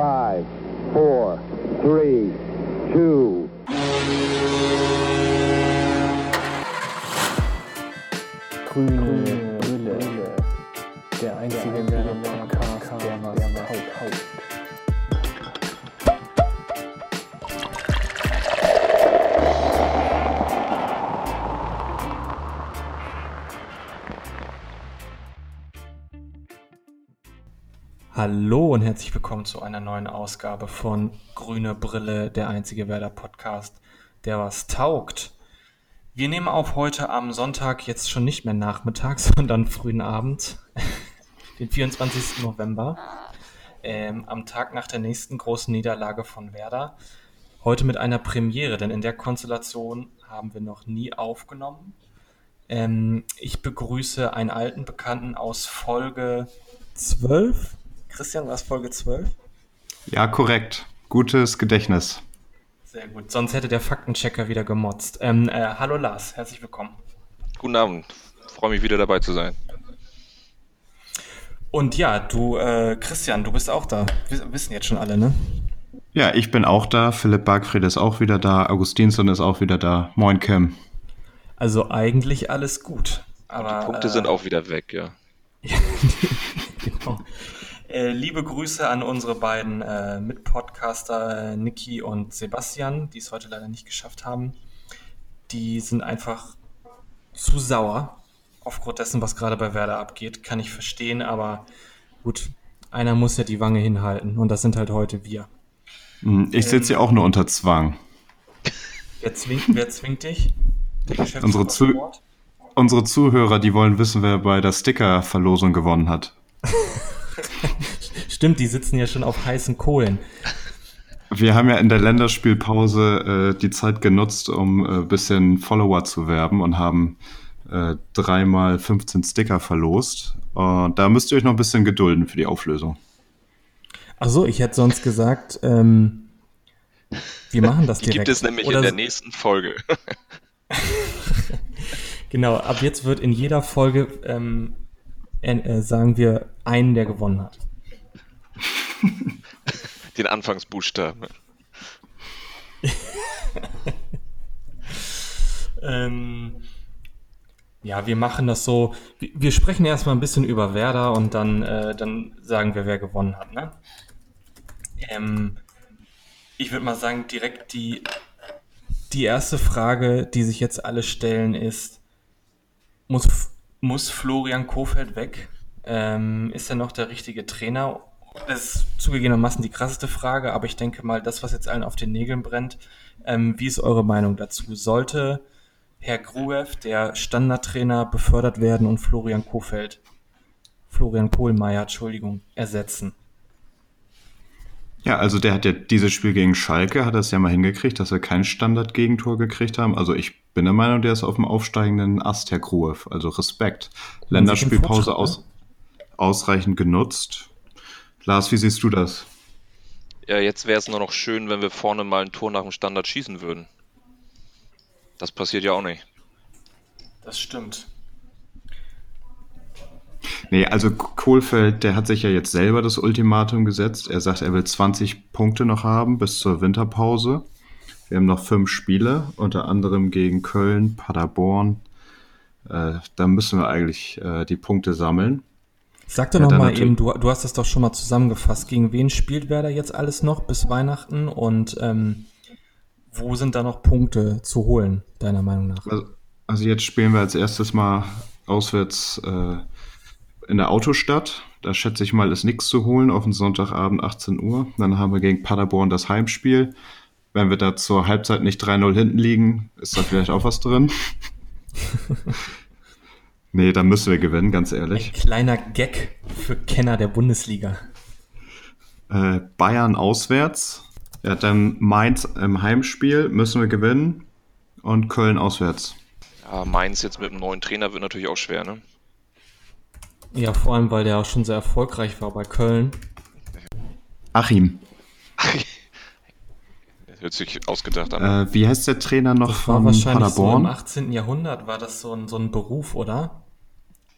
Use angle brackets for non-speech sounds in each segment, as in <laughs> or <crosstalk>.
Five, four, three, herzlich willkommen zu einer neuen Ausgabe von Grüne Brille, der einzige Werder Podcast, der was taugt. Wir nehmen auf heute am Sonntag, jetzt schon nicht mehr nachmittags, <laughs> sondern frühen Abend, <laughs> den 24. November, ähm, am Tag nach der nächsten großen Niederlage von Werder. Heute mit einer Premiere, denn in der Konstellation haben wir noch nie aufgenommen. Ähm, ich begrüße einen alten Bekannten aus Folge 12. Christian, war es Folge 12? Ja, korrekt. Gutes Gedächtnis. Sehr gut, sonst hätte der Faktenchecker wieder gemotzt. Ähm, äh, hallo Lars, herzlich willkommen. Guten Abend, freue mich wieder dabei zu sein. Und ja, du, äh, Christian, du bist auch da. Wiss- wissen jetzt schon alle, ne? Ja, ich bin auch da. Philipp Bargfried ist auch wieder da. Augustinson ist auch wieder da. Moin, Kim. Also eigentlich alles gut. Aber, Punkte äh, sind auch wieder weg, ja. <laughs> genau. Äh, liebe Grüße an unsere beiden äh, Mitpodcaster äh, Niki und Sebastian, die es heute leider nicht geschafft haben. Die sind einfach zu sauer aufgrund dessen, was gerade bei Werder abgeht. Kann ich verstehen, aber gut, einer muss ja die Wange hinhalten und das sind halt heute wir. Hm, Ich sitze hier auch nur unter Zwang. Wer zwingt, wer zwingt dich? Der Unsere, Zu unsere Zuhörer, die wollen wissen, wer bei der Sticker-Verlosung gewonnen hat. <laughs> <laughs> Stimmt, die sitzen ja schon auf heißen Kohlen. Wir haben ja in der Länderspielpause äh, die Zeit genutzt, um ein äh, bisschen Follower zu werben und haben äh, dreimal 15 Sticker verlost. Und da müsst ihr euch noch ein bisschen gedulden für die Auflösung. Achso, ich hätte sonst gesagt, ähm, wir machen das Die direkt. gibt es nämlich Oder in der nächsten Folge. <laughs> Genau, ab jetzt wird in jeder Folge, ähm, äh, sagen wir, einen, der gewonnen hat. <laughs> Den Anfangsbuchstaben. <laughs> Ähm, ja, wir machen das so. Wir, wir sprechen erstmal ein bisschen über Werder und dann, äh, dann sagen wir, wer gewonnen hat. Ne? Ähm, ich würde mal sagen, direkt die, die erste Frage, die sich jetzt alle stellen, ist: Muss, muss Florian Kofeld weg? Ähm, ist er noch der richtige Trainer? Das ist zugegebenermaßen die krasseste Frage, aber ich denke mal, das, was jetzt allen auf den Nägeln brennt, ähm, wie ist eure Meinung dazu? Sollte Herr Gruev, der Standardtrainer, befördert werden und Florian Kofeld, Florian Kohlmeier, Entschuldigung, ersetzen? Ja, also der hat ja dieses Spiel gegen Schalke, hat es ja mal hingekriegt, dass wir kein Standard-Gegentor gekriegt haben. Also ich bin der Meinung, der ist auf dem aufsteigenden Ast, Herr Gruev. Also Respekt. Länderspielpause aus, ausreichend genutzt. Lars, wie siehst du das? Ja, jetzt wäre es nur noch schön, wenn wir vorne mal ein Tor nach dem Standard schießen würden. Das passiert ja auch nicht. Das stimmt. Nee, also Kohlfeld, der hat sich ja jetzt selber das Ultimatum gesetzt. Er sagt, er will 20 Punkte noch haben bis zur Winterpause. Wir haben noch fünf Spiele, unter anderem gegen Köln, Paderborn. Äh, da müssen wir eigentlich äh, die Punkte sammeln. Sag doch Ja, noch dann mal natürlich- eben, du, du hast das doch schon mal zusammengefasst. Gegen wen spielt Werder jetzt alles noch bis Weihnachten und ähm, wo sind da noch Punkte zu holen, deiner Meinung nach? Also, also jetzt spielen wir als erstes mal auswärts äh, in der Autostadt. Da schätze ich mal, ist nichts zu holen auf den Sonntagabend 18 Uhr. Dann haben wir gegen Paderborn das Heimspiel. Wenn wir da zur Halbzeit nicht 3-0 hinten liegen, ist da vielleicht auch was drin. <laughs> nee, dann müssen wir gewinnen, ganz Ein ehrlich. kleiner Gag für Kenner der Bundesliga. Äh, Bayern auswärts. Ja, dann Mainz im Heimspiel müssen wir gewinnen. Und Köln auswärts. Ja, Mainz jetzt mit dem neuen Trainer wird natürlich auch schwer, ne? Ja, vor allem, weil der auch schon sehr erfolgreich war bei Köln. Achim, hört sich ausgedacht an. äh, wie heißt der Trainer noch Das war von wahrscheinlich so Paderborn? im 18. Jahrhundert, war das so ein, so ein Beruf, oder?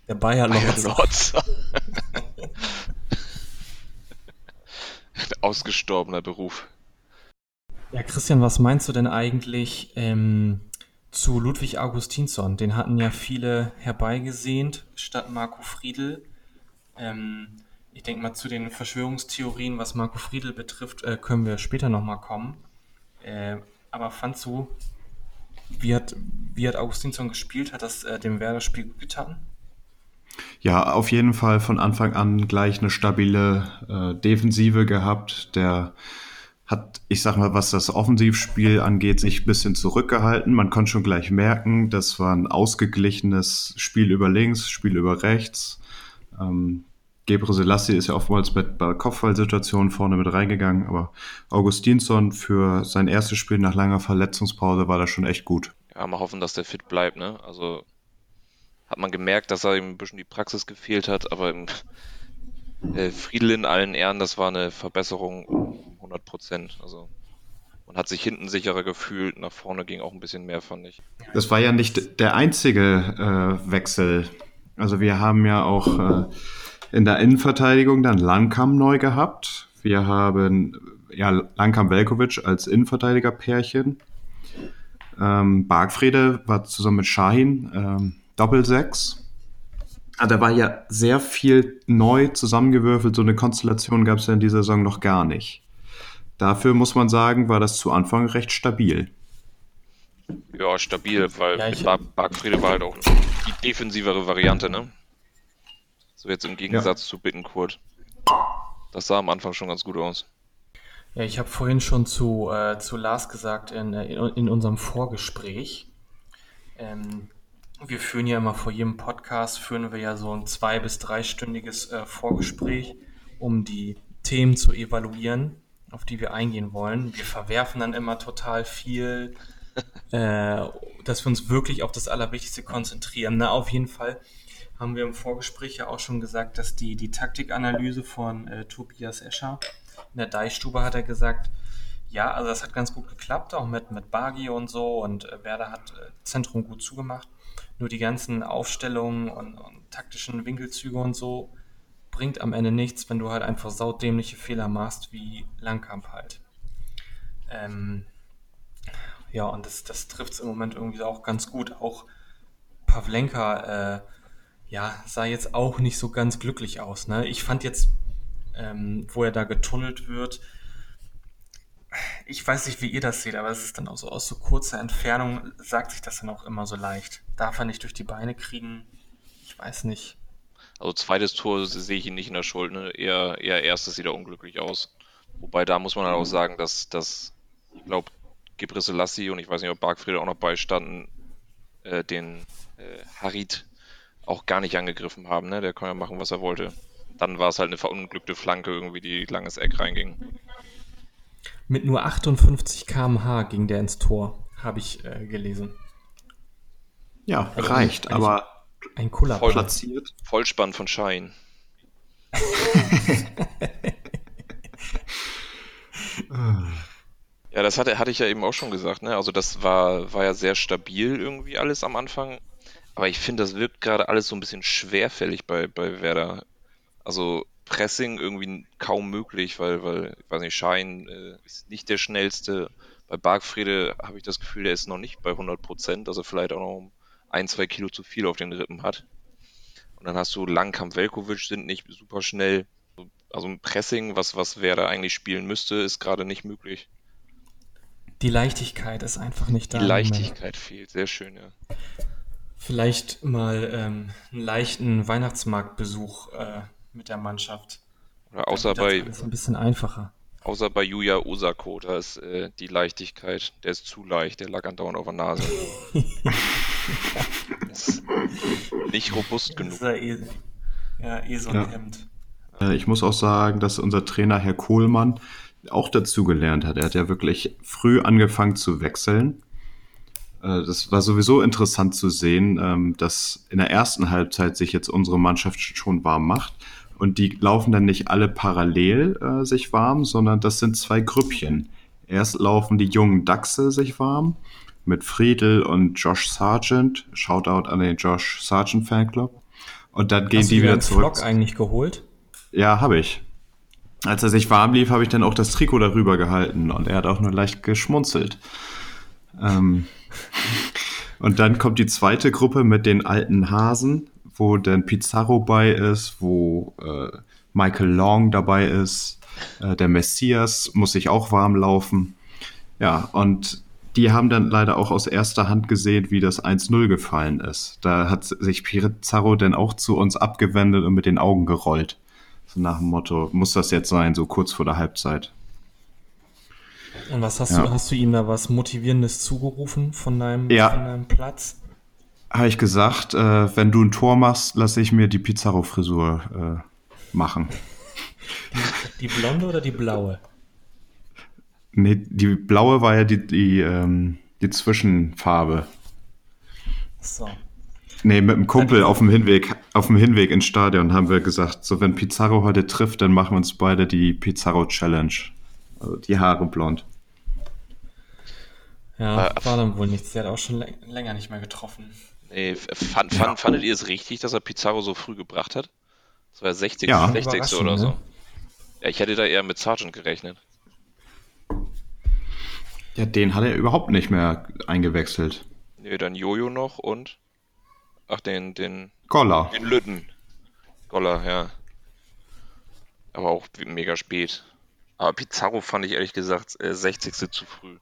Der Bayer. Lords. <laughs> Ausgestorbener Beruf. Ja, Christian, was meinst du denn eigentlich ähm, zu Ludwig Augustinsson? Den hatten ja viele herbeigesehnt statt Marco Friedl. Ähm, ich denke mal, zu den Verschwörungstheorien, was Marco Friedl betrifft, äh, können wir später nochmal kommen. Äh, aber fandst du, wie hat, wie hat Augustinsson gespielt? Hat das äh, dem Werder-Spiel gut getan? Ja, auf jeden Fall von Anfang an gleich eine stabile äh, Defensive gehabt. Der hat, ich sag mal, was das Offensivspiel angeht, sich ein bisschen zurückgehalten. Man konnte schon gleich merken, das war ein ausgeglichenes Spiel über links, Spiel über rechts. Ähm, Gebre Selassie ist ja oftmals mit bei Kopfballsituationen vorne mit reingegangen, aber Augustinsson für sein erstes Spiel nach langer Verletzungspause war das schon echt gut. Ja, mal hoffen, dass der fit bleibt, ne? Also hat man gemerkt, dass er ihm ein bisschen die Praxis gefehlt hat, aber im, <laughs> äh, Friedel in allen Ehren, das war eine Verbesserung um 100 Prozent. Also man hat sich hinten sicherer gefühlt, nach vorne ging auch ein bisschen mehr, fand ich. Das war ja nicht der einzige äh, Wechsel. Also wir haben ja auch äh, in der Innenverteidigung dann Lankam neu gehabt. Wir haben ja Lankam Velkovic als Innenverteidiger-Pärchen. Ähm, Bargfrede war zusammen mit Shahin ähm, Doppelsechs. Ah, da war ja sehr viel neu zusammengewürfelt. So eine Konstellation gab es ja in dieser Saison noch gar nicht. Dafür muss man sagen, war das zu Anfang recht stabil. Ja, stabil, weil Ja, Bargfrede war halt auch die defensivere Variante, ne? So jetzt im Gegensatz zu Bittenkurt. Das sah am Anfang schon ganz gut aus. Ja, ich habe vorhin schon zu, äh, zu Lars gesagt in, äh, in, in unserem Vorgespräch. Ähm, wir führen ja immer vor jedem Podcast, führen wir ja so ein zwei- bis dreistündiges äh, Vorgespräch, um die Themen zu evaluieren, auf die wir eingehen wollen. Wir verwerfen dann immer total viel, <laughs> äh, dass wir uns wirklich auf das Allerwichtigste konzentrieren. Na, auf jeden Fall haben wir im Vorgespräch ja auch schon gesagt, dass die, die Taktikanalyse von äh, Tobias Escher in der Deichstube hat er gesagt, ja, also das hat ganz gut geklappt, auch mit, mit Bagi und so und äh, Werder hat äh, Zentrum gut zugemacht. Nur die ganzen Aufstellungen und, und taktischen Winkelzüge und so bringt am Ende nichts, wenn du halt einfach saudämliche Fehler machst, wie Langkamp halt. Ähm, ja, und das, das trifft es im Moment irgendwie auch ganz gut. Auch Pavlenka, äh, ja, sah jetzt auch nicht so ganz glücklich aus. Ne? Ich fand jetzt, ähm, wo er da getunnelt wird, ich weiß nicht, wie ihr das seht, aber es ist dann auch so aus so kurzer Entfernung, sagt sich das dann auch immer so leicht. Darf er nicht durch die Beine kriegen? Ich weiß nicht. Also zweites Tor sehe ich ihn nicht in der Schuld, ne? Eher, eher erstes sieht er unglücklich aus. Wobei da muss man halt auch sagen, dass, dass ich glaube, Gebre Selassie und ich weiß nicht, ob Bargfriede auch noch beistanden, äh, den äh, Harit auch gar nicht angegriffen haben, ne? Der kann ja machen, was er wollte. Dann war es halt eine verunglückte Flanke irgendwie, die langes Eck reinging. Mit nur 58 km/h ging der ins Tor, habe ich äh, gelesen. Ja, Also reicht, aber Ein Kuller. Voll- platziert. Vollspann von Schein. <laughs> Ja, das hatte, hatte ich ja eben auch schon gesagt, ne? Also das war, war ja sehr stabil irgendwie alles am Anfang. Aber ich finde, das wirkt gerade alles so ein bisschen schwerfällig bei, bei Werder. Also Pressing irgendwie kaum möglich, weil, weil, ich weiß nicht, Schein äh, ist nicht der schnellste. Bei Bargfrede habe ich das Gefühl, der ist noch nicht bei 100 Prozent, dass er vielleicht auch noch ein, zwei Kilo zu viel auf den Rippen hat. Und dann hast du Langkamp, Velkovic sind nicht super schnell. Also ein Pressing, was, was Werder eigentlich spielen müsste, ist gerade nicht möglich. Die Leichtigkeit ist einfach nicht da. Die. Leichtigkeit fehlt, sehr schön, ja. Vielleicht mal ähm, einen leichten Weihnachtsmarktbesuch äh, mit der Mannschaft. Oder außer geht das bei, alles ein bisschen einfacher. außer bei Yuya Osako, da ist äh, die Leichtigkeit, der ist zu leicht, der lag andauernd auf der Nase. <laughs> ist nicht robust genug. ist ja eh, ja, eh so ein Ja. Hemd. Äh, Ich muss auch sagen, dass unser Trainer Herr Kohlmann auch dazu gelernt hat. Er hat ja wirklich früh angefangen zu wechseln. Äh, Das war sowieso interessant zu sehen, ähm, dass in der ersten Halbzeit sich jetzt unsere Mannschaft schon warm macht. Und die laufen dann nicht alle parallel äh, sich warm, sondern das sind zwei Grüppchen. Erst laufen die jungen Dachse sich warm mit Friedel und Josh Sargent. Shoutout an den Josh Sargent Fanclub. Und dann gehen Hast du die wieder einen zurück. Vlog eigentlich geholt? Ja, habe ich. als er sich warm lief, habe ich dann auch das Trikot darüber gehalten und er hat auch nur leicht geschmunzelt. Ähm, <laughs> und dann kommt die zweite Gruppe mit den alten Hasen, wo dann Pizarro bei ist, wo äh, Michael Long dabei ist, äh, der Messias muss sich auch warm laufen. Ja, und die haben dann leider auch aus erster Hand gesehen, wie das 1-0 gefallen ist. Da hat sich Pizarro dann auch zu uns abgewendet und mit den Augen gerollt. So nach dem Motto, muss das jetzt sein, so kurz vor der Halbzeit. Und was hast Ja. du, hast du ihm da was Motivierendes zugerufen von deinem, Ja. von deinem Platz? Habe ich gesagt, äh, wenn du ein Tor machst, lasse ich mir die Pizarro-Frisur äh, machen. Die blonde oder die blaue? Nee, die blaue war ja die, die, ähm, die Zwischenfarbe. So. Nee, mit dem Kumpel auf dem Hinweg, auf dem Hinweg ins Stadion haben wir gesagt, so wenn Pizarro heute trifft, dann machen wir uns beide die Pizarro Challenge. Also die Haare blond. Ja, Äh, war dann wohl nichts. Der hat auch schon läng- länger nicht mehr getroffen. Nee, fand, fand, fandet ihr es richtig, dass er Pizarro so früh gebracht hat? Das war ja 60. Ja. 60. Überraschend, oder so. ne? Ja, ich hätte da eher mit Sargent gerechnet. Ja, den hat er überhaupt nicht mehr eingewechselt. Nee, dann Jojo noch und. Ach, den, den, Goller. den Lütten. Goller, ja. Aber auch mega spät. Aber Pizarro fand ich ehrlich gesagt äh, 60. zu früh.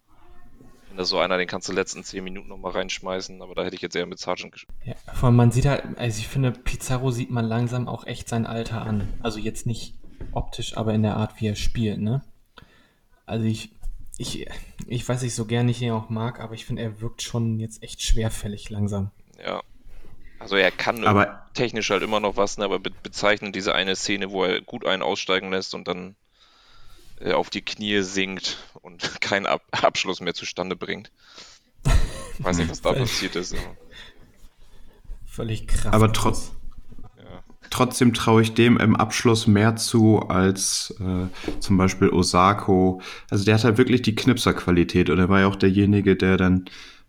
Wenn da so einer, den kannst du letzten 10 Minuten nochmal reinschmeißen, aber da hätte ich jetzt eher mit Sargent gespielt. Ja, vor allem man sieht halt, also ich finde, Pizarro sieht man langsam auch echt sein Alter an. Also jetzt nicht optisch, aber in der Art, wie er spielt, ne? Also ich, ich, ich weiß nicht, so gern ich ihn auch mag, aber ich finde, er wirkt schon jetzt echt schwerfällig langsam. Ja. Also er kann Aber- technisch halt immer noch was, ne, aber be bezeichnen diese eine Szene, wo er gut einen aussteigen lässt und dann äh, auf die Knie sinkt und <laughs> keinen Ab Abschluss mehr zustande bringt. Ich weiß nicht, was da passiert ist. aber, Völlig krass. Aber trotz, Ja. trotzdem traue ich dem im Abschluss mehr zu als äh, zum Beispiel Osako. Also der hat halt wirklich die Knipserqualität und er war ja auch derjenige, der dann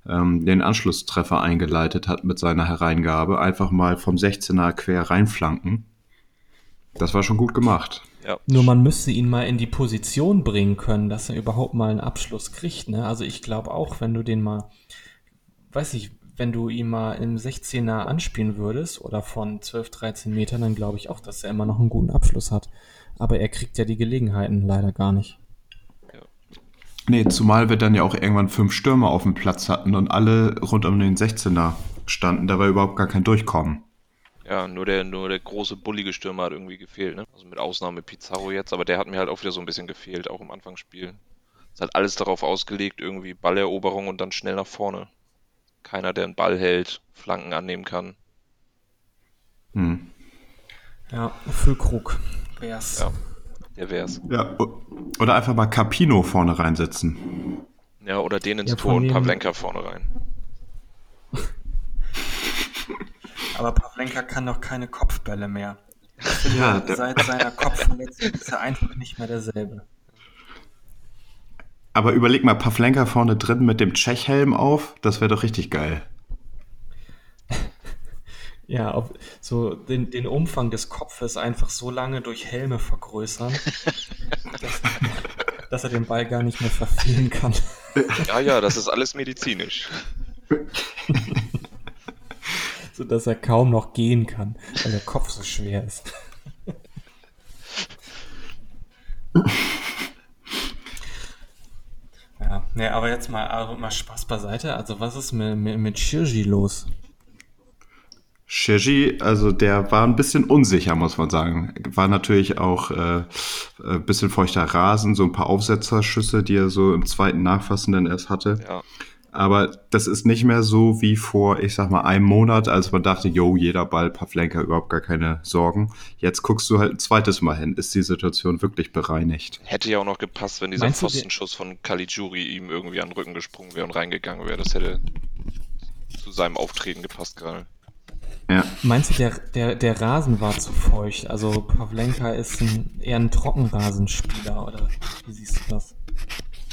ähm, den Anschlusstreffer eingeleitet hat mit seiner Hereingabe. Einfach mal vom 16er quer reinflanken. Das war schon gut gemacht. Ja. Nur man müsste ihn mal in die Position bringen können, dass er überhaupt mal einen Abschluss kriegt. Ne? Also ich glaube auch, wenn du den mal, weiß ich, wenn du ihn mal im 16er anspielen würdest oder von 12, 13 Metern, dann glaube ich auch, dass er immer noch einen guten Abschluss hat. Aber er kriegt ja die Gelegenheiten leider gar nicht. Nee, zumal wir dann ja auch irgendwann fünf Stürmer auf dem Platz hatten und alle rund um den 16er standen. Da war überhaupt gar kein Durchkommen. Ja, nur der, nur der große, bullige Stürmer hat irgendwie gefehlt, ne? Also mit Ausnahme Pizarro jetzt, aber der hat mir halt auch wieder so ein bisschen gefehlt, auch im Anfangsspiel. Es hat alles darauf ausgelegt, irgendwie Balleroberung und dann schnell nach vorne. Keiner, der einen Ball hält, Flanken annehmen kann. Hm. Ja, Füllkrug wär's. Ja. Der wär's. Ja, oder einfach mal Capino vorne reinsetzen. Ja, oder den ins Ja, Tor und Pavlenka vorne rein. Aber Pavlenka kann doch keine Kopfbälle mehr. <laughs> Ja, Seit seiner Kopfverletzung ist er einfach nicht mehr derselbe. aber überleg mal, Pavlenka vorne drin mit dem Tschechhelm auf. Das wäre doch richtig geil. <laughs> Ja, ob, so den, den Umfang des Kopfes einfach so lange durch Helme vergrößern, <laughs> dass, dass er den Ball gar nicht mehr verfehlen kann. Ja, ja, das ist alles medizinisch. So dass er kaum noch gehen kann, weil der Kopf so schwer ist. <laughs> Ja, nee, aber jetzt mal, aber mal Spaß beiseite. Also was ist mit, mit, mit Shirji los? Shirji, also der war ein bisschen unsicher, muss man sagen. War natürlich auch äh, ein bisschen feuchter Rasen, so ein paar Aufsetzerschüsse, die er so im zweiten Nachfassen dann erst hatte. Ja. Aber das ist nicht mehr so wie vor, ich sag mal, einem Monat, als man dachte, yo, jeder Ball, Pavlenka, überhaupt gar keine Sorgen. Jetzt guckst du halt ein zweites Mal hin. Ist die Situation wirklich bereinigt? Hätte ja auch noch gepasst, wenn dieser Meinst Pfostenschuss von Caligiuri ihm irgendwie an den Rücken gesprungen wäre und reingegangen wäre. Das hätte zu seinem Auftreten gepasst gerade. Ja. Meinst du, der, der, der Rasen war zu feucht? Also Pavlenka ist ein, eher ein Trockenrasenspieler, oder wie siehst du das?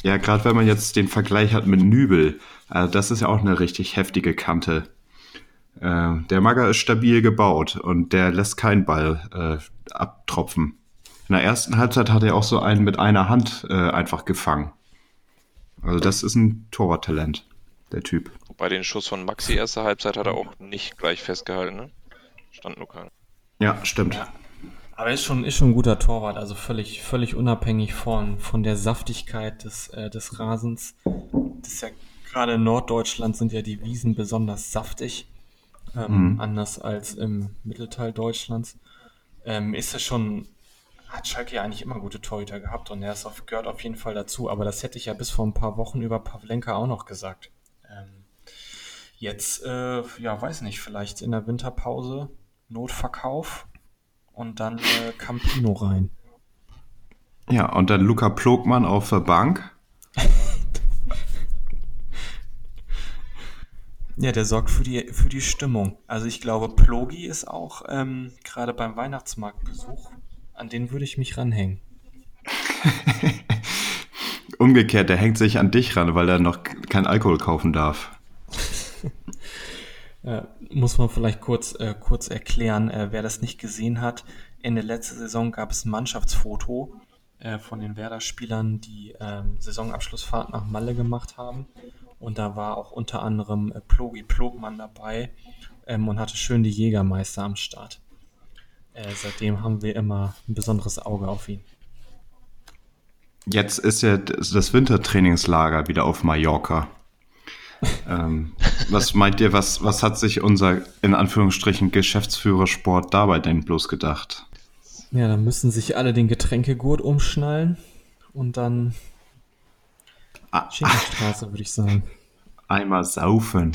Ja, gerade wenn man jetzt den Vergleich hat mit Nübel, also das ist ja auch eine richtig heftige Kante. Äh, der Magger ist stabil gebaut und der lässt keinen Ball äh, abtropfen. In der ersten Halbzeit hat er auch so einen mit einer Hand äh, einfach gefangen. Also das ist ein Torwarttalent, der Typ. Bei den Schuss von Maxi erste Halbzeit hat er auch nicht gleich festgehalten, ne? Stand nur keiner. Ja, stimmt. Aber er ist schon, ist schon ein guter Torwart, also völlig, völlig unabhängig von, von der Saftigkeit des, äh, des Rasens. Das ist ja gerade in Norddeutschland sind ja die Wiesen besonders saftig, ähm, Mhm. anders als im Mittelteil Deutschlands. Ähm, ist er schon, hat Schalke ja eigentlich immer gute Torhüter gehabt und er ist auf, gehört auf jeden Fall dazu, aber das hätte ich ja bis vor ein paar Wochen über Pavlenka auch noch gesagt. Ähm, jetzt, äh, ja, weiß nicht, vielleicht in der Winterpause Notverkauf und dann äh, Campino rein. Ja, und dann Luca Plogmann auf der Bank. <laughs> Ja, der sorgt für die, für die Stimmung. Also ich glaube, Plogi ist auch ähm, gerade beim Weihnachtsmarktbesuch, an den würde ich mich ranhängen. <laughs> Umgekehrt, der hängt sich an dich ran, weil er noch kein Alkohol kaufen darf. Äh, muss man vielleicht kurz, äh, kurz erklären, äh, wer das nicht gesehen hat. Ende letzte Saison gab es ein Mannschaftsfoto äh, von den Werder-Spielern, die ähm, Saisonabschlussfahrt nach Malle gemacht haben. Und da war auch unter anderem äh, Plogi Plogmann dabei ähm, und hatte schön die Jägermeister am Start. Äh, seitdem haben wir immer ein besonderes Auge auf ihn. Jetzt ist ja das das Wintertrainingslager wieder auf Mallorca. Ähm, was meint ihr, was, was hat sich unser in Anführungsstrichen Geschäftsführer Sport dabei denn bloß gedacht? Ja, dann müssen sich alle den Getränkegurt umschnallen und dann Ah, Schinkenstraße, würde ich sagen. einmal saufen.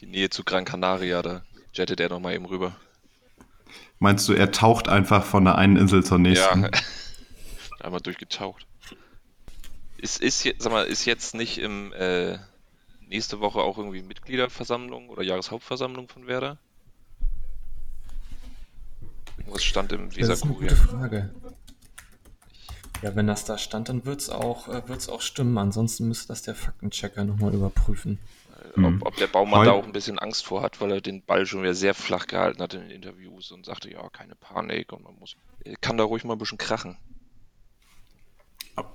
Die Nähe zu Gran Canaria, da jettet er nochmal eben rüber. Meinst du, er taucht einfach von der einen Insel zur nächsten? Ja, <laughs> einmal durchgetaucht. Ist, ist, sag mal, ist jetzt nicht im äh, nächste Woche auch irgendwie Mitgliederversammlung oder Jahreshauptversammlung von Werder? Was stand im Das ist eine gute Frage. Ja, wenn das da stand, dann wird es auch, äh, wird's auch stimmen. Ansonsten müsste das der Faktenchecker nochmal überprüfen. Hm. Ob, ob der Baumann Heu- da auch ein bisschen Angst vor hat, weil er den Ball schon wieder sehr flach gehalten hat in den Interviews und sagte, ja, keine Panik und man muss, kann da ruhig mal ein bisschen krachen.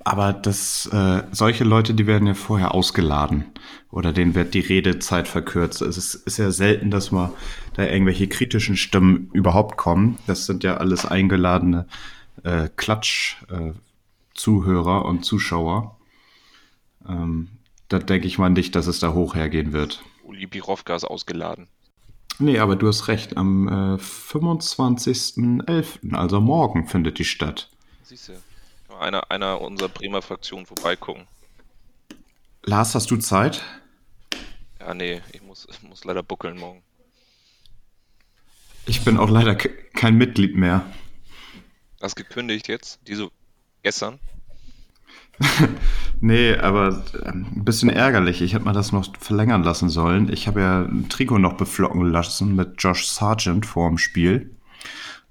Aber das, äh, solche Leute, die werden ja vorher ausgeladen oder denen wird die Redezeit verkürzt. Es ist, ist ja selten, dass mal da irgendwelche kritischen Stimmen überhaupt kommen. Das sind ja alles eingeladene äh, Klatsch-Zuhörer und Zuschauer. Ähm, da denke ich mal nicht, dass es da hoch hergehen wird. Uli Birovka ist ausgeladen. Nee, aber du hast recht. Am äh, 25.11., also morgen, findet die statt. Siehst du, einer, einer unserer Bremer Fraktion vorbeigucken. Lars, hast du Zeit? Ja, nee, ich muss, ich muss leider buckeln morgen. Ich bin auch leider ke- kein Mitglied mehr. Hast gekündigt jetzt? Diese gestern? <laughs> Nee, aber ähm, ein bisschen ärgerlich. Ich hätte mal das noch verlängern lassen sollen. Ich habe ja ein Trikot noch beflocken lassen mit Josh Sargent vor dem Spiel.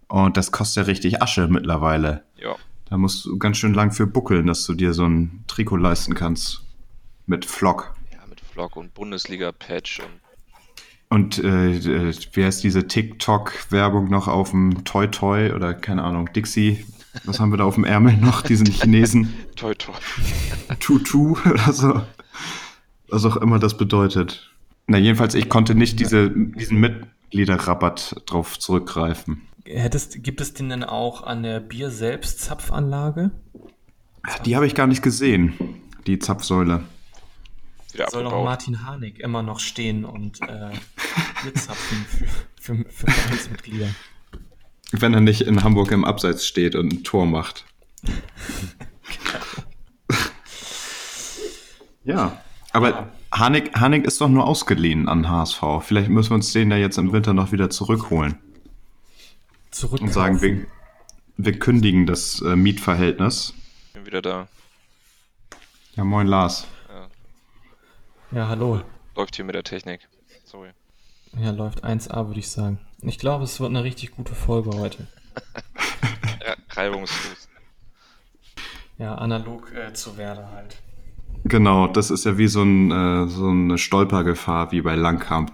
Und das kostet ja richtig Asche mittlerweile. Ja. Da musst du ganz schön lang für buckeln, dass du dir so ein Trikot leisten kannst. Mit Flock. Ja, mit Vlog und Bundesliga-Patch und Und äh, äh, wie heißt diese TikTok-Werbung noch auf dem Toy Toy oder keine Ahnung, Dixie? Was haben wir da auf dem Ärmel noch? Diesen Chinesen? <laughs> toi toi. <laughs> Tutu oder so. Was auch immer das bedeutet. Na, jedenfalls, ich konnte nicht diese, diesen Mitgliederrabatt drauf zurückgreifen. Hättest, gibt es den denn auch an der Bier selbst Zapfanlage? Die habe ich gar nicht gesehen, die Zapfsäule. Wieder Soll doch. Martin Harnik immer noch stehen und äh, Bier zapfen für, für, für Vereinsmitglieder. Wenn er nicht in Hamburg im Abseits steht und ein Tor macht. <laughs> ja, aber Hanik, Hanik ist doch nur ausgeliehen an HSV. Vielleicht müssen wir uns den ja jetzt im Winter noch wieder zurückholen Zurück und sagen, wir, wir kündigen das äh, Mietverhältnis. Bin wieder da. Ja, moin Lars. Ja, hallo. Läuft hier mit der Technik. Sorry. Ja, läuft 1A, würde ich sagen. Ich glaube, es wird eine richtig gute Folge heute. <laughs> Ja, reibungslos. Ja, analog äh, zu Werder halt. Genau, das ist ja wie so, ein, äh, so eine Stolpergefahr wie bei Langkamp.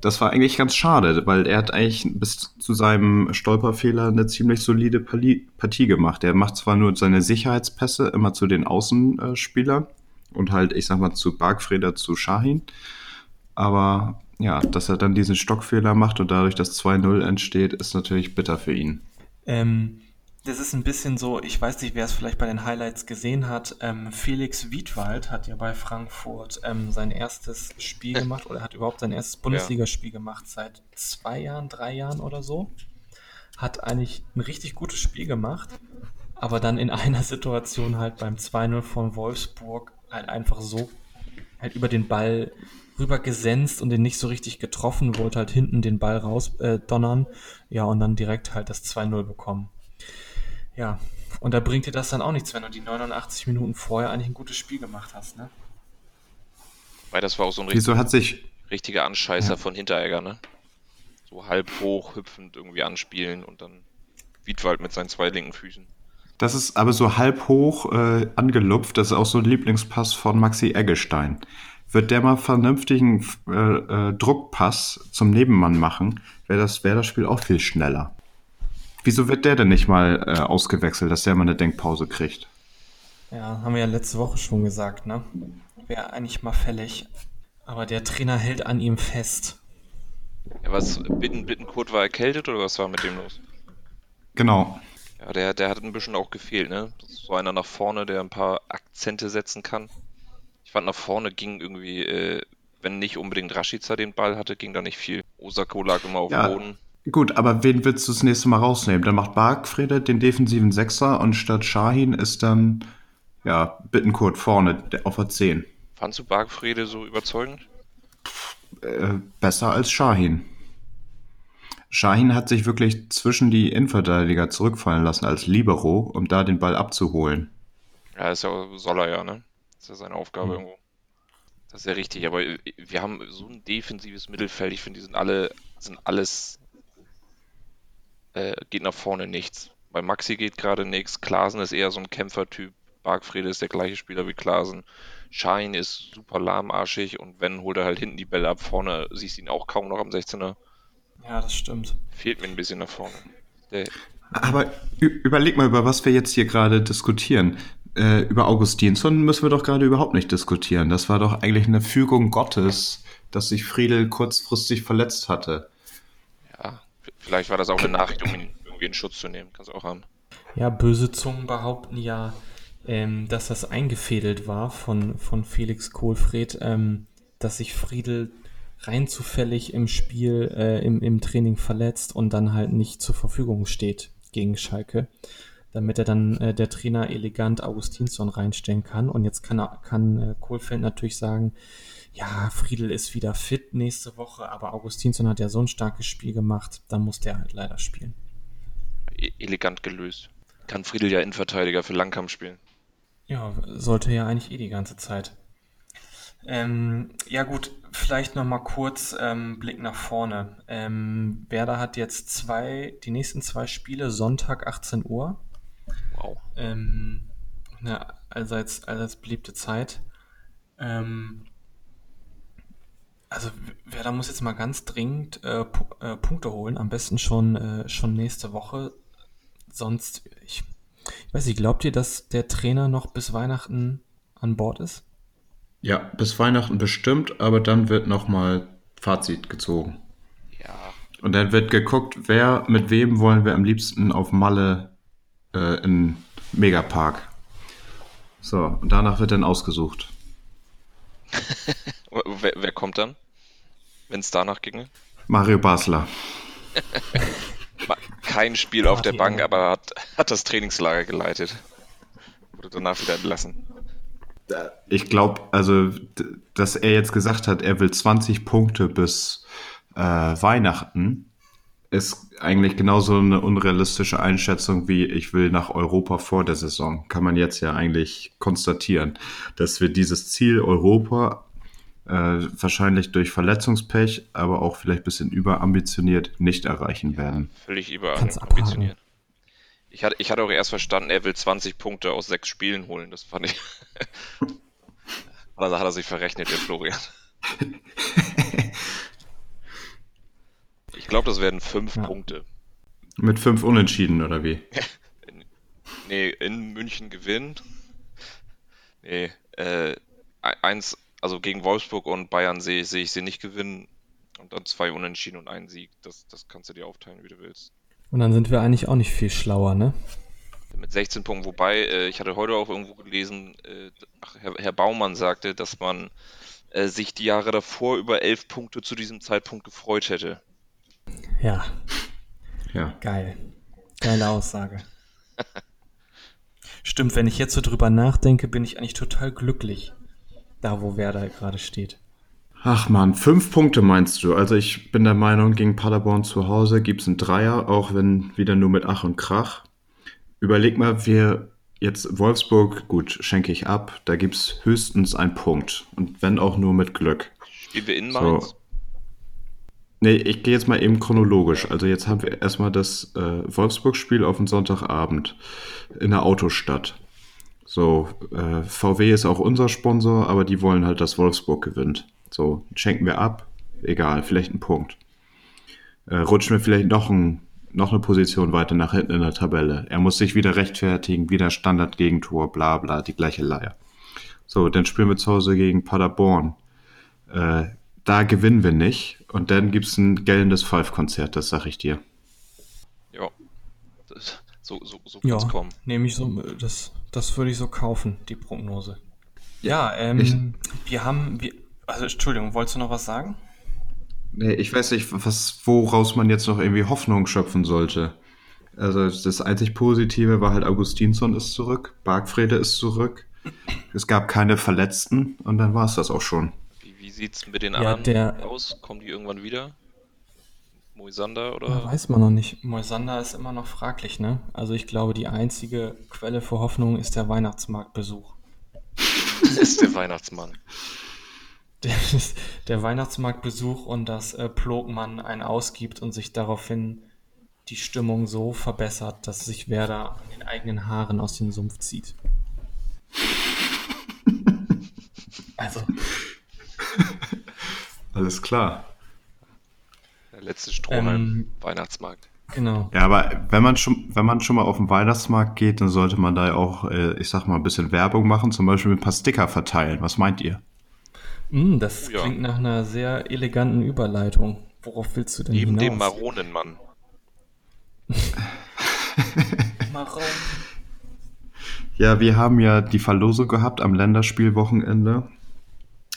Das war eigentlich ganz schade, weil er hat eigentlich bis zu seinem Stolperfehler eine ziemlich solide Partie gemacht. Er macht zwar nur seine Sicherheitspässe immer zu den Außenspielern und halt, ich sag mal, zu Bargfreder, zu Shahin. Aber ja, dass er dann diesen Stockfehler macht und dadurch das 2-0 entsteht, ist natürlich bitter für ihn. Ähm, das ist ein bisschen so, ich weiß nicht, wer es vielleicht bei den Highlights gesehen hat. Ähm, Felix Wiedwald hat ja bei Frankfurt ähm, sein erstes Spiel gemacht oder hat überhaupt sein erstes Bundesligaspiel gemacht seit zwei Jahren, drei Jahren oder so. Hat eigentlich ein richtig gutes Spiel gemacht, aber dann in <laughs> einer Situation halt beim 2-0 von Wolfsburg halt einfach so halt über den Ball rüber gesenzt und den nicht so richtig getroffen, wollte halt hinten den Ball raus äh. Ja, und dann direkt halt das 2-0 bekommen. Ja, und da bringt dir das dann auch nichts, wenn du die 89 Minuten vorher eigentlich ein gutes Spiel gemacht hast, ne? Weil das war auch so ein Wieso hat sich. richtiger Anscheißer Ja. von Hinteregger, ne? So halb hoch, hüpfend irgendwie anspielen und dann Wiedwald mit seinen zwei linken Füßen. Das ist aber so halb hoch äh, angelupft. Das ist auch so ein Lieblingspass von Maxi Eggestein. Wird der mal vernünftigen äh, äh, Druckpass zum Nebenmann machen, wäre das, wär das Spiel auch viel schneller. Wieso wird der denn nicht mal äh, ausgewechselt, dass der mal eine Denkpause kriegt? Ja, haben wir ja letzte Woche schon gesagt, ne? Wäre eigentlich mal fällig. Aber der Trainer hält an ihm fest. Ja, was, Bitten, Bittenkurt war erkältet oder was war mit dem los? Genau. Ja, der, der hat ein bisschen auch gefehlt, ne? So einer nach vorne, der ein paar Akzente setzen kann. Ich fand nach vorne ging irgendwie, äh, wenn nicht unbedingt Rashica den Ball hatte, ging da nicht viel. Osako lag immer auf Ja. dem Boden. Gut, aber wen willst du das nächste Mal rausnehmen? Dann macht Bargfrede den defensiven Sechser und statt Shahin ist dann, ja, Bittenkurt vorne der, auf der 10. Fandst du Bargfrede so überzeugend? Äh, besser als Shahin. Shahin hat sich wirklich zwischen die Innenverteidiger zurückfallen lassen als Libero, um da den Ball abzuholen. Ja, ist ja, soll er ja, ne? ist ja seine Aufgabe Mhm. irgendwo. Das ist ja richtig, aber äh, wir haben so ein defensives Mittelfeld, ich finde, die sind alle, sind alles, äh, geht nach vorne nichts. Bei Maxi geht gerade nichts, Klaasen ist eher so ein Kämpfertyp, Bargfrede ist der gleiche Spieler wie Klaasen, Schein ist super lahmarschig und wenn, holt er halt hinten die Bälle ab, vorne siehst du ihn auch kaum noch am 16er. Ja, das stimmt. Fehlt mir ein bisschen nach vorne. Der, Aber überleg mal, über was wir jetzt hier gerade diskutieren. Äh, über Augustinsson müssen wir doch gerade überhaupt nicht diskutieren. Das war doch eigentlich eine Fügung Gottes, dass sich Friedel kurzfristig verletzt hatte. Vielleicht war das auch eine Nachricht, um ihn irgendwie in Schutz zu nehmen, kannst du auch haben. Ja, böse Zungen behaupten ja, ähm, dass das eingefädelt war von, von Felix Kohlfred, ähm, dass sich Friedel rein zufällig im Spiel, äh, im, im Training verletzt und dann halt nicht zur Verfügung steht gegen Schalke, damit er dann äh, der Trainer elegant Augustinsson reinstellen kann. Und jetzt kann, kann äh, Kohlfeld natürlich sagen, ja, Friedel ist wieder fit nächste Woche, aber Augustinsson hat ja so ein starkes Spiel gemacht, dann muss der halt leider spielen. E elegant gelöst. Kann Friedel ja Innenverteidiger für Langkamp spielen. Ja, sollte ja eigentlich eh die ganze Zeit. Ähm, ja gut, vielleicht noch mal kurz ähm, Blick nach vorne. Ähm, Werder hat jetzt zwei, die nächsten zwei Spiele Sonntag 18 Uhr. Wow. Ähm, eine allseits, allseits beliebte Zeit. Ähm, also Werder muss jetzt mal ganz dringend äh, Pu äh, Punkte holen, am besten schon, äh, schon nächste Woche. Sonst, ich, ich weiß nicht, glaubt ihr, dass der Trainer noch bis Weihnachten an Bord ist? Ja, bis Weihnachten bestimmt, aber dann wird nochmal Fazit gezogen. Ja, Und dann wird geguckt, wer mit wem wollen wir am liebsten auf Malle äh, in Megapark. So, und danach wird dann ausgesucht. <laughs> wer, wer kommt dann? Wenn es danach ginge? Mario Basler. <laughs> Kein Spiel auf der Bank, aber hat, hat das Trainingslager geleitet. Wurde danach wieder entlassen. Ich glaube, also, dass er jetzt gesagt hat, er will 20 Punkte bis äh, Weihnachten, ist eigentlich genauso eine unrealistische Einschätzung wie ich will nach Europa vor der Saison. Kann man jetzt ja eigentlich konstatieren, dass wir dieses Ziel Europa äh, wahrscheinlich durch Verletzungspech, aber auch vielleicht ein bisschen überambitioniert nicht erreichen werden. Völlig über Kannst ambitioniert. Ich hatte, ich hatte auch erst verstanden, er will 20 Punkte aus sechs Spielen holen. Das fand ich. <laughs> also hat er sich verrechnet, der Florian. <laughs> Ich glaube, das werden fünf Ja. Punkte. Mit fünf Unentschieden, oder wie? <laughs> Nee, in München gewinnen. Nee, äh, eins, also gegen Wolfsburg und Bayern sehe sehe ich sie nicht gewinnen. Und dann zwei Unentschieden und einen Sieg. Das, das kannst du dir aufteilen, wie du willst. Und dann sind wir eigentlich auch nicht viel schlauer, ne? Mit 16 Punkten, wobei, äh, ich hatte heute auch irgendwo gelesen, äh, ach, Herr, Herr Baumann sagte, dass man äh, sich die Jahre davor über elf Punkte zu diesem Zeitpunkt gefreut hätte. Ja, Ja. geil. Geile Aussage. <laughs> Stimmt, wenn ich jetzt so drüber nachdenke, bin ich eigentlich total glücklich. Da, wo Werder gerade steht. Ach man, fünf Punkte meinst du? Also ich bin der Meinung, gegen Paderborn zu Hause gibt's einen Dreier, auch wenn wieder nur mit Ach und Krach. Überleg mal, wir jetzt Wolfsburg, gut, schenke ich ab, da gibt's höchstens einen Punkt. Und wenn auch nur mit Glück. Spielen wir in So. Nee, ich gehe jetzt mal eben chronologisch. Also jetzt haben wir erstmal das äh, Wolfsburg-Spiel auf den Sonntagabend in der Autostadt. So, äh, VW ist auch unser Sponsor, aber die wollen halt, dass Wolfsburg gewinnt. So, schenken wir ab, egal, vielleicht ein Punkt. Äh, rutschen wir vielleicht noch, ein, noch eine Position weiter nach hinten in der Tabelle. Er muss sich wieder rechtfertigen, wieder Standard-Gegentor, bla bla, die gleiche Leier. So, dann spielen wir zu Hause gegen Paderborn. Äh, da gewinnen wir nicht. Und dann gibt's ein gellendes Five-Konzert, das sag ich dir. Ja. Das, so so, so Ja, kann's kommen. nehme ich so, das, das würde ich so kaufen, die Prognose. Ja, ähm, Ich- wir haben, wir, also Entschuldigung, wolltest du noch was sagen? Nee, ich weiß nicht, was, woraus man jetzt noch irgendwie Hoffnung schöpfen sollte. Also das einzig Positive war halt, Augustinsson ist zurück, Bargfrede ist zurück. Es gab keine Verletzten und dann war's das auch schon. Wie, wie sieht's mit den Ja, anderen der- aus? Kommen die irgendwann wieder? Moisander Ja, oder? weiß man noch nicht. Moisander ist immer noch fraglich, ne? Also ich glaube, die einzige Quelle für Hoffnung ist der Weihnachtsmarktbesuch. <laughs> Das ist der Weihnachtsmann. <laughs> Der, der Weihnachtsmarktbesuch und dass äh, Plogmann einen ausgibt und sich daraufhin die Stimmung so verbessert, dass sich Werder an den eigenen Haaren aus dem Sumpf zieht. Alles klar. Der letzte Strohhalm. Ähm, Weihnachtsmarkt. genau. Ja, aber wenn man schon, wenn man schon mal auf den Weihnachtsmarkt geht, dann sollte man da ja auch, äh, ich sag mal, ein bisschen Werbung machen, zum Beispiel ein paar Sticker verteilen. Was meint ihr? Mm, das Oh ja. klingt nach einer sehr eleganten Überleitung. Worauf willst du denn Neben hinaus? dem Maronenmann. <laughs> Maron. Ja, wir haben ja die Verlosung gehabt am Länderspielwochenende.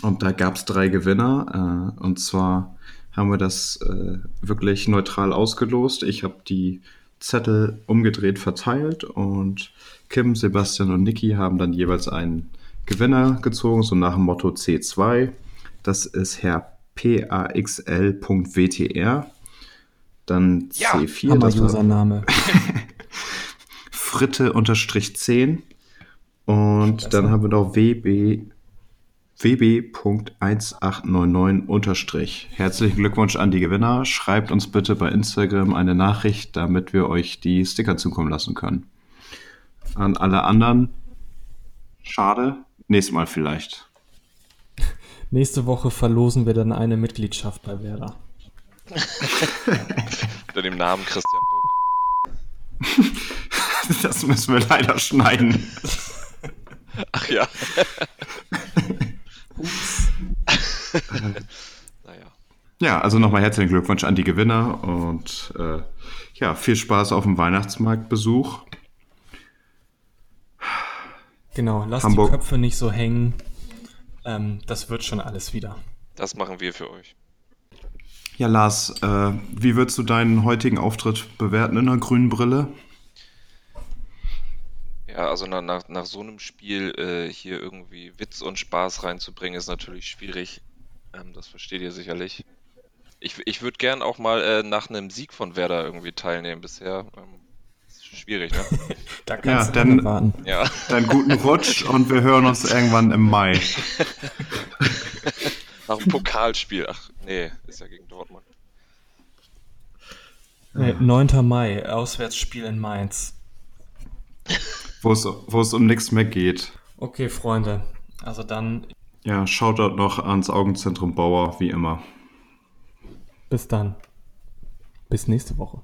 Und da gab es drei Gewinner. Äh, und zwar haben wir das äh, wirklich neutral ausgelost. Ich habe die Zettel umgedreht verteilt und Kim, Sebastian und Niki haben dann jeweils einen Gewinner gezogen, so nach dem Motto C2. Das ist Herr PAXL.WTR. Dann Ja, C4. Hammer das war- Username. <laughs> Fritte-10. Und Klasse. dann haben wir noch WB, WB.1899 unterstrich. Herzlichen Glückwunsch an die Gewinner. Schreibt uns bitte bei Instagram eine Nachricht, damit wir euch die Sticker zukommen lassen können. An alle anderen, schade, nächstes Mal vielleicht. <laughs> Nächste Woche verlosen wir dann eine Mitgliedschaft bei Werder. <laughs> Unter dem Namen Christian Buck. <laughs> Das müssen wir leider schneiden. Ach ja. <laughs> naja. Ja, also nochmal herzlichen Glückwunsch an die Gewinner und äh, ja, viel Spaß auf dem Weihnachtsmarktbesuch. Genau, lasst Hamburg. die Köpfe nicht so hängen. Ähm, das wird schon alles wieder. Das machen wir für euch. Ja, Lars, äh, wie würdest du deinen heutigen Auftritt bewerten in der grünen Brille? Ja, also nach, nach, nach so einem Spiel äh, hier irgendwie Witz und Spaß reinzubringen, ist natürlich schwierig. Ähm, das versteht ihr sicherlich. Ich, ich würde gern auch mal äh, nach einem Sieg von Werder irgendwie teilnehmen. Bisher ähm, ist schwierig, ne? <laughs> Da Ja, kannst du dann- dann warten. Ja. Deinen guten Rutsch <laughs> und wir hören uns irgendwann im Mai. <laughs> Nach dem Pokalspiel. Ach, nee, ist ja gegen Dortmund. Nee, 9. Mai, Auswärtsspiel in Mainz. Wo es, wo es um nichts mehr geht. Okay, Freunde. Also dann, Ja, Shoutout noch ans Augenzentrum Bauer, wie immer. bis dann. Bis nächste Woche.